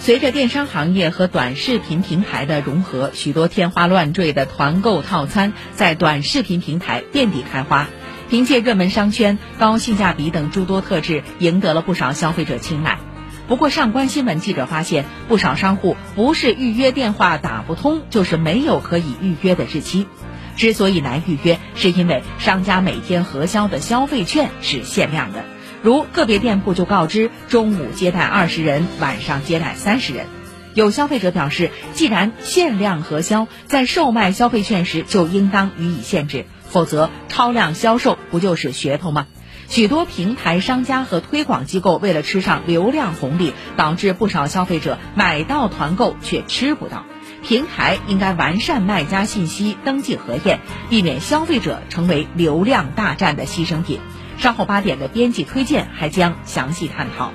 随着电商行业和短视频平台的融合，许多天花乱坠的团购套餐在短视频平台遍地开花。凭借热门商圈、高性价比等诸多特质，赢得了不少消费者青睐。不过，上官新闻记者发现，不少商户不是预约电话打不通，就是没有可以预约的日期。之所以难预约，是因为商家每天核销的消费券是限量的。如个别店铺就告知中午接待二十人，晚上接待三十人。有消费者表示，既然限量核销，在售卖消费券时就应当予以限制，否则超量销售不就是噱头吗？许多平台商家和推广机构为了吃上流量红利，导致不少消费者买到团购却吃不到。平台应该完善卖家信息登记核验，避免消费者成为流量大战的牺牲品。稍后八点的编辑推荐还将详细探讨。